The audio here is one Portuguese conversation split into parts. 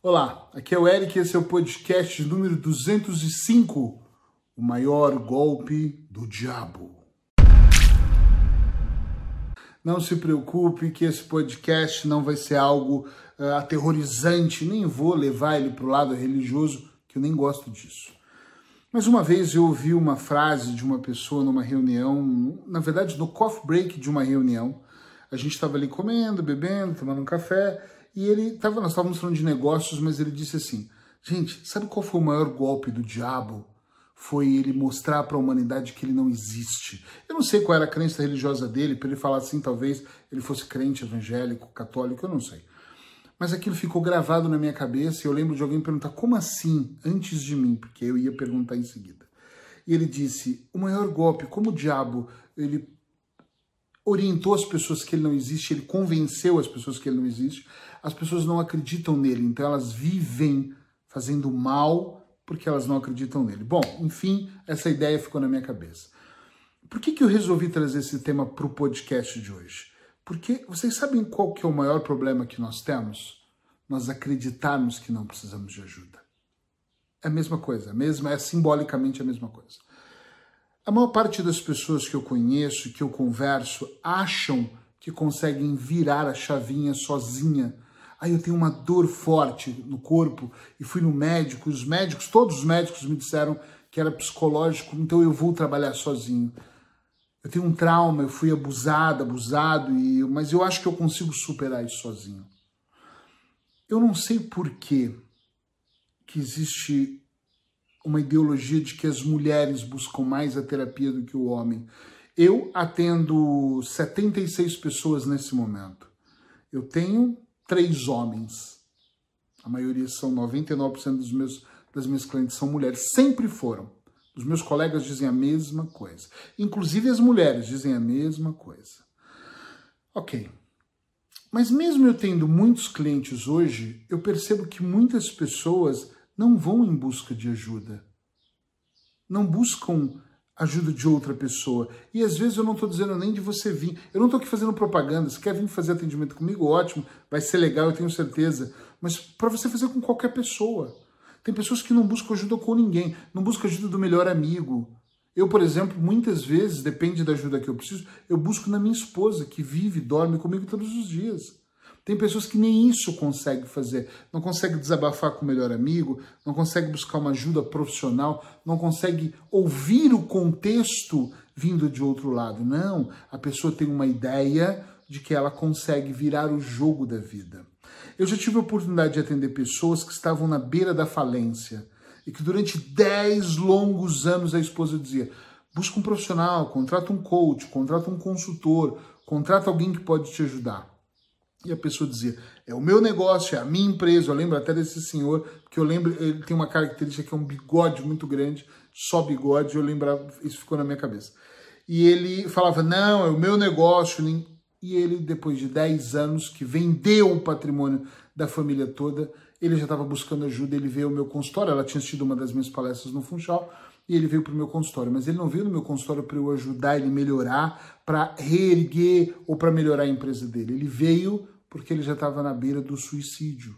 Olá, aqui é o Eric e esse é o podcast número 205, o maior golpe do diabo. Não se preocupe que esse podcast não vai ser algo uh, aterrorizante, nem vou levar ele para o lado religioso, que eu nem gosto disso. Mas uma vez eu ouvi uma frase de uma pessoa numa reunião, na verdade no coffee break de uma reunião, a gente estava ali comendo, bebendo, tomando um café, e ele tava, nós estávamos falando de negócios, mas ele disse assim: gente, sabe qual foi o maior golpe do diabo? Foi ele mostrar para a humanidade que ele não existe. Eu não sei qual era a crença religiosa dele, para ele falar assim, talvez ele fosse crente, evangélico, católico, eu não sei. Mas aquilo ficou gravado na minha cabeça e eu lembro de alguém perguntar como assim, antes de mim, porque eu ia perguntar em seguida. E ele disse: o maior golpe, como o diabo ele orientou as pessoas que ele não existe, ele convenceu as pessoas que ele não existe, as pessoas não acreditam nele, então elas vivem fazendo mal porque elas não acreditam nele. Bom, enfim, essa ideia ficou na minha cabeça. Por que, que eu resolvi trazer esse tema para o podcast de hoje? Porque vocês sabem qual que é o maior problema que nós temos? Nós acreditarmos que não precisamos de ajuda. É a mesma coisa, a mesma, é simbolicamente a mesma coisa. A maior parte das pessoas que eu conheço, que eu converso, acham que conseguem virar a chavinha sozinha. Aí eu tenho uma dor forte no corpo e fui no médico, os médicos, todos os médicos me disseram que era psicológico, então eu vou trabalhar sozinho. Eu tenho um trauma, eu fui abusada, abusado, e, mas eu acho que eu consigo superar isso sozinho. Eu não sei por que que existe uma ideologia de que as mulheres buscam mais a terapia do que o homem. Eu atendo 76 pessoas nesse momento. Eu tenho três homens. A maioria são 99% dos meus, das minhas clientes são mulheres. Sempre foram. Os meus colegas dizem a mesma coisa. Inclusive as mulheres dizem a mesma coisa. Ok. Mas mesmo eu tendo muitos clientes hoje, eu percebo que muitas pessoas não vão em busca de ajuda. Não buscam ajuda de outra pessoa. E às vezes eu não estou dizendo nem de você vir. Eu não estou aqui fazendo propaganda. Se quer vir fazer atendimento comigo, ótimo, vai ser legal, eu tenho certeza. Mas para você fazer com qualquer pessoa. Tem pessoas que não buscam ajuda com ninguém, não buscam ajuda do melhor amigo. Eu, por exemplo, muitas vezes, depende da ajuda que eu preciso, eu busco na minha esposa, que vive, dorme comigo todos os dias. Tem pessoas que nem isso conseguem fazer, não consegue desabafar com o melhor amigo, não consegue buscar uma ajuda profissional, não consegue ouvir o contexto vindo de outro lado. Não, a pessoa tem uma ideia de que ela consegue virar o jogo da vida. Eu já tive a oportunidade de atender pessoas que estavam na beira da falência e que durante 10 longos anos a esposa dizia: busca um profissional, contrata um coach, contrata um consultor, contrata alguém que pode te ajudar. E a pessoa dizia: é o meu negócio, é a minha empresa. Eu lembro até desse senhor, porque eu lembro, ele tem uma característica que é um bigode muito grande, só bigode, eu lembrava, isso ficou na minha cabeça. E ele falava: não, é o meu negócio. E ele, depois de 10 anos, que vendeu o patrimônio da família toda, ele já estava buscando ajuda, ele veio ao meu consultório, ela tinha assistido uma das minhas palestras no Funchal, e ele veio para o meu consultório, mas ele não veio no meu consultório para eu ajudar ele melhorar, para reerguer ou para melhorar a empresa dele. Ele veio porque ele já estava na beira do suicídio.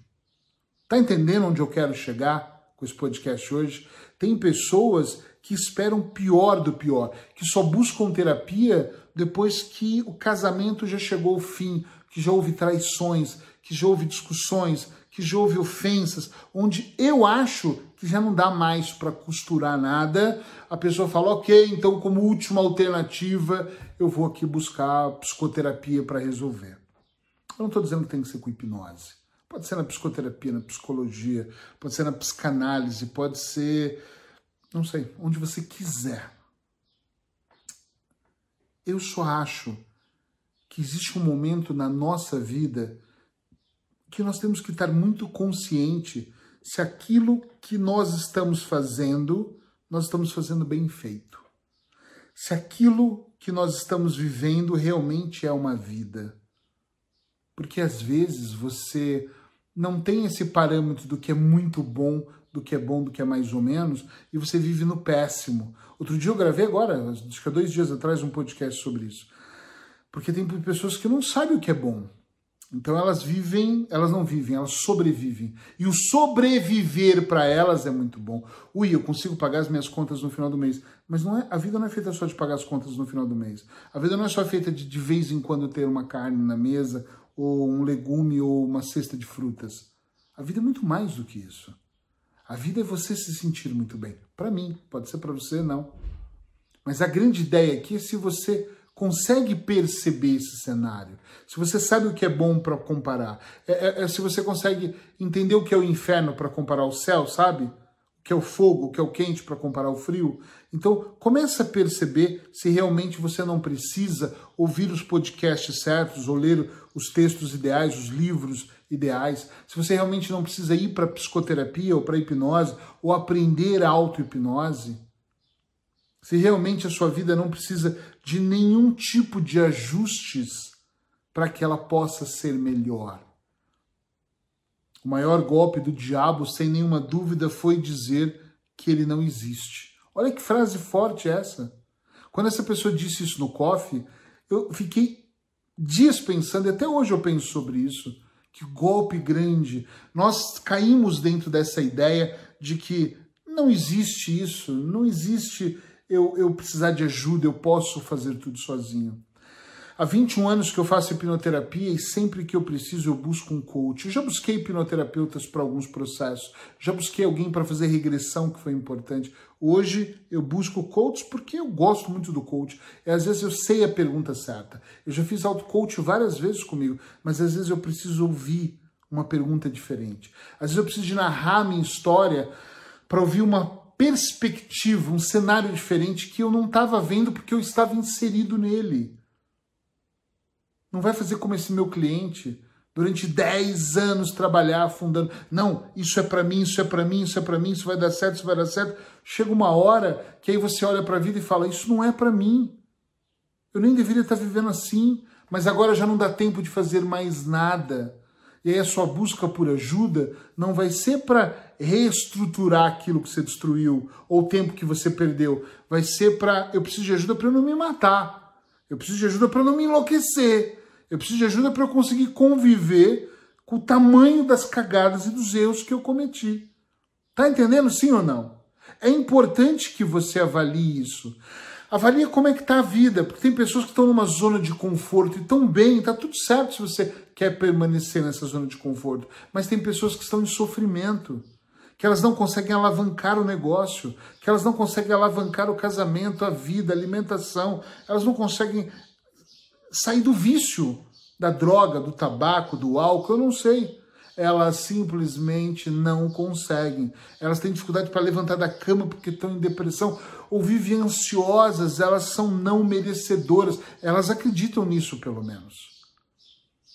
Tá entendendo onde eu quero chegar com esse podcast hoje? Tem pessoas que esperam pior do pior, que só buscam terapia depois que o casamento já chegou ao fim, que já houve traições, que já houve discussões, que já houve ofensas, onde eu acho que já não dá mais para costurar nada, a pessoa fala, ok, então como última alternativa eu vou aqui buscar psicoterapia para resolver. Eu não estou dizendo que tem que ser com hipnose. Pode ser na psicoterapia, na psicologia, pode ser na psicanálise, pode ser, não sei, onde você quiser. Eu só acho que existe um momento na nossa vida que nós temos que estar muito consciente se aquilo que nós estamos fazendo, nós estamos fazendo bem feito. Se aquilo que nós estamos vivendo realmente é uma vida. Porque às vezes você não tem esse parâmetro do que é muito bom, do que é bom, do que é mais ou menos, e você vive no péssimo. Outro dia eu gravei agora, acho que há dois dias atrás, um podcast sobre isso. Porque tem pessoas que não sabem o que é bom. Então elas vivem, elas não vivem, elas sobrevivem. E o sobreviver para elas é muito bom. Ui, eu consigo pagar as minhas contas no final do mês. Mas não é, a vida não é feita só de pagar as contas no final do mês. A vida não é só feita de de vez em quando ter uma carne na mesa, ou um legume, ou uma cesta de frutas. A vida é muito mais do que isso. A vida é você se sentir muito bem. Para mim, pode ser para você, não. Mas a grande ideia aqui é se você consegue perceber esse cenário, se você sabe o que é bom para comparar, é, é, é, se você consegue entender o que é o inferno para comparar o céu, sabe? O que é o fogo, o que é o quente para comparar o frio. Então, começa a perceber se realmente você não precisa ouvir os podcasts certos ou ler os textos ideais, os livros ideais, se você realmente não precisa ir para psicoterapia ou para hipnose ou aprender a auto-hipnose se realmente a sua vida não precisa de nenhum tipo de ajustes para que ela possa ser melhor. O maior golpe do diabo, sem nenhuma dúvida, foi dizer que ele não existe. Olha que frase forte essa. Quando essa pessoa disse isso no coffee, eu fiquei dias pensando, e até hoje eu penso sobre isso. Que golpe grande. Nós caímos dentro dessa ideia de que não existe isso, não existe eu, eu precisar de ajuda, eu posso fazer tudo sozinho. Há 21 anos que eu faço hipnoterapia e sempre que eu preciso eu busco um coach. Eu já busquei hipnoterapeutas para alguns processos, já busquei alguém para fazer regressão, que foi importante. Hoje eu busco coach porque eu gosto muito do coach. E às vezes eu sei a pergunta certa. Eu já fiz auto-coach várias vezes comigo, mas às vezes eu preciso ouvir uma pergunta diferente. Às vezes eu preciso narrar minha história para ouvir uma perspectiva, um cenário diferente que eu não estava vendo porque eu estava inserido nele. Não vai fazer como esse meu cliente durante 10 anos trabalhar fundando. Não, isso é para mim, isso é para mim, isso é para mim, isso vai dar certo, isso vai dar certo. Chega uma hora que aí você olha para a vida e fala: Isso não é para mim. Eu nem deveria estar vivendo assim, mas agora já não dá tempo de fazer mais nada. E aí a sua busca por ajuda não vai ser para reestruturar aquilo que você destruiu ou o tempo que você perdeu. Vai ser para eu preciso de ajuda para eu não me matar. Eu preciso de ajuda para não me enlouquecer. Eu preciso de ajuda para eu conseguir conviver com o tamanho das cagadas e dos erros que eu cometi. Tá entendendo sim ou não? É importante que você avalie isso. Avalie como é que está a vida, porque tem pessoas que estão numa zona de conforto e estão bem, está tudo certo se você quer permanecer nessa zona de conforto. Mas tem pessoas que estão em sofrimento, que elas não conseguem alavancar o negócio, que elas não conseguem alavancar o casamento, a vida, a alimentação, elas não conseguem sair do vício, da droga, do tabaco, do álcool, eu não sei elas simplesmente não conseguem. Elas têm dificuldade para levantar da cama porque estão em depressão ou vivem ansiosas, elas são não merecedoras. Elas acreditam nisso, pelo menos.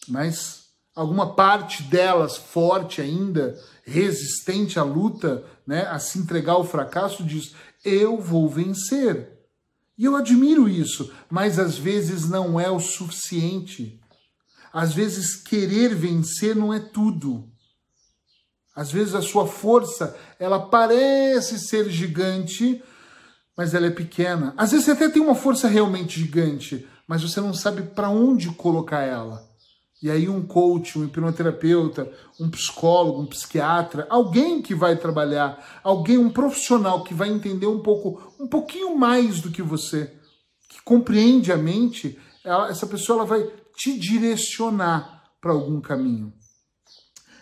Mas alguma parte delas, forte ainda, resistente à luta, né, a se entregar ao fracasso, diz: Eu vou vencer. E eu admiro isso, mas às vezes não é o suficiente. Às vezes, querer vencer não é tudo. Às vezes, a sua força, ela parece ser gigante, mas ela é pequena. Às vezes, você até tem uma força realmente gigante, mas você não sabe para onde colocar ela. E aí, um coach, um hipnoterapeuta, um psicólogo, um psiquiatra, alguém que vai trabalhar, alguém, um profissional que vai entender um pouco, um pouquinho mais do que você, que compreende a mente, ela, essa pessoa ela vai te direcionar para algum caminho.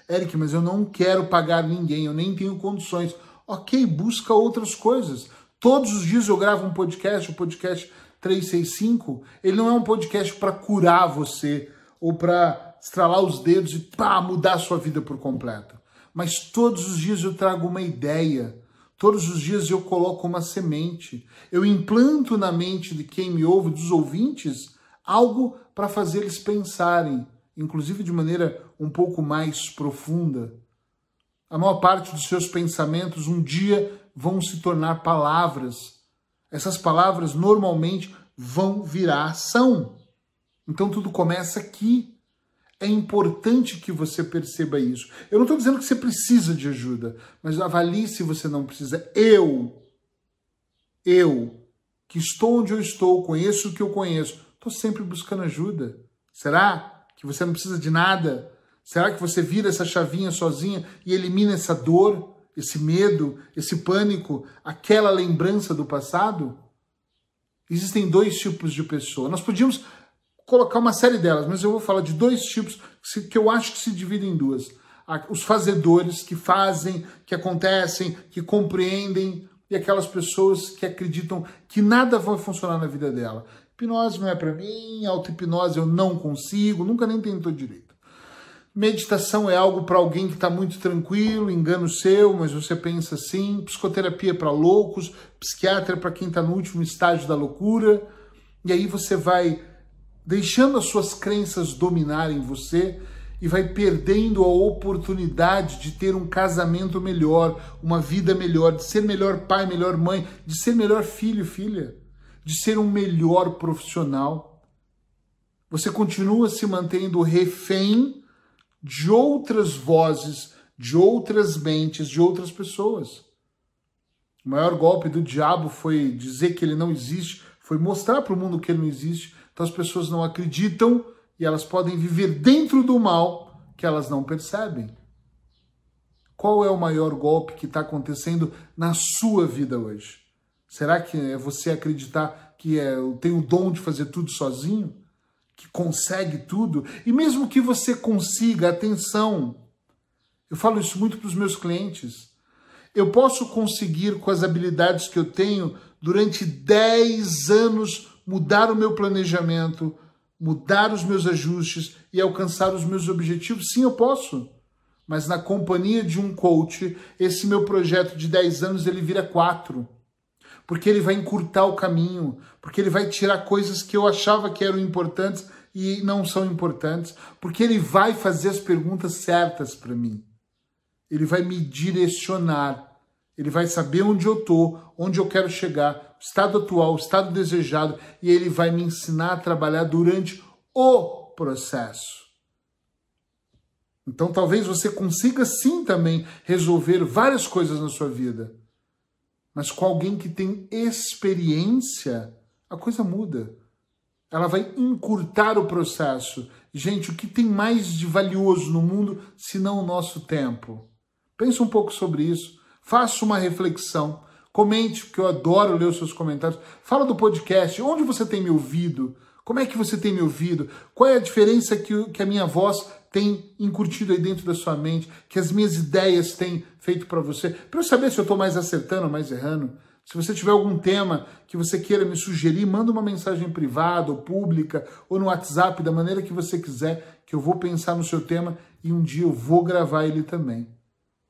Eric, mas eu não quero pagar ninguém, eu nem tenho condições. Ok, busca outras coisas. Todos os dias eu gravo um podcast, o podcast 365. Ele não é um podcast para curar você ou para estralar os dedos e pá, mudar a sua vida por completo. Mas todos os dias eu trago uma ideia. Todos os dias eu coloco uma semente. Eu implanto na mente de quem me ouve, dos ouvintes, algo para fazer eles pensarem, inclusive de maneira um pouco mais profunda. A maior parte dos seus pensamentos um dia vão se tornar palavras. Essas palavras normalmente vão virar ação. Então tudo começa aqui. É importante que você perceba isso. Eu não estou dizendo que você precisa de ajuda, mas avalie se você não precisa. Eu, eu, que estou onde eu estou, conheço o que eu conheço, Estou sempre buscando ajuda. Será que você não precisa de nada? Será que você vira essa chavinha sozinha e elimina essa dor, esse medo, esse pânico, aquela lembrança do passado? Existem dois tipos de pessoa. Nós podíamos colocar uma série delas, mas eu vou falar de dois tipos que eu acho que se dividem em duas. Os fazedores que fazem, que acontecem, que compreendem, e aquelas pessoas que acreditam que nada vai funcionar na vida dela. Hipnose não é para mim, auto-hipnose eu não consigo, nunca nem tentou direito. Meditação é algo para alguém que está muito tranquilo, engano seu, mas você pensa assim. Psicoterapia para loucos, psiquiatra para quem está no último estágio da loucura. E aí você vai deixando as suas crenças dominarem você e vai perdendo a oportunidade de ter um casamento melhor, uma vida melhor, de ser melhor pai, melhor mãe, de ser melhor filho, filha, de ser um melhor profissional. Você continua se mantendo refém de outras vozes, de outras mentes, de outras pessoas. O maior golpe do diabo foi dizer que ele não existe, foi mostrar para o mundo que ele não existe então as pessoas não acreditam e elas podem viver dentro do mal que elas não percebem. Qual é o maior golpe que está acontecendo na sua vida hoje? Será que é você acreditar que é, tem o dom de fazer tudo sozinho? Que consegue tudo? E mesmo que você consiga, atenção, eu falo isso muito para os meus clientes. Eu posso conseguir com as habilidades que eu tenho durante 10 anos mudar o meu planejamento, mudar os meus ajustes e alcançar os meus objetivos? Sim, eu posso. Mas na companhia de um coach, esse meu projeto de 10 anos ele vira 4. Porque ele vai encurtar o caminho, porque ele vai tirar coisas que eu achava que eram importantes e não são importantes, porque ele vai fazer as perguntas certas para mim. Ele vai me direcionar. Ele vai saber onde eu tô, onde eu quero chegar, estado atual, estado desejado, e ele vai me ensinar a trabalhar durante o processo. Então talvez você consiga sim também resolver várias coisas na sua vida. Mas com alguém que tem experiência, a coisa muda. Ela vai encurtar o processo. Gente, o que tem mais de valioso no mundo se não o nosso tempo? Pense um pouco sobre isso. Faça uma reflexão. Comente, porque eu adoro ler os seus comentários. Fala do podcast, onde você tem me ouvido? Como é que você tem me ouvido? Qual é a diferença que, que a minha voz tem incutido aí dentro da sua mente, que as minhas ideias têm feito para você? Para eu saber se eu estou mais acertando ou mais errando. Se você tiver algum tema que você queira me sugerir, manda uma mensagem privada ou pública ou no WhatsApp, da maneira que você quiser, que eu vou pensar no seu tema e um dia eu vou gravar ele também.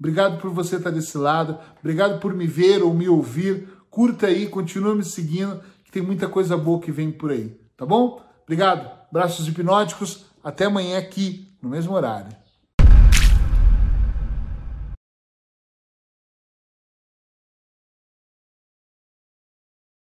Obrigado por você estar desse lado. Obrigado por me ver ou me ouvir. Curta aí, continua me seguindo, que tem muita coisa boa que vem por aí. Tá bom? Obrigado. Braços hipnóticos. Até amanhã aqui, no mesmo horário.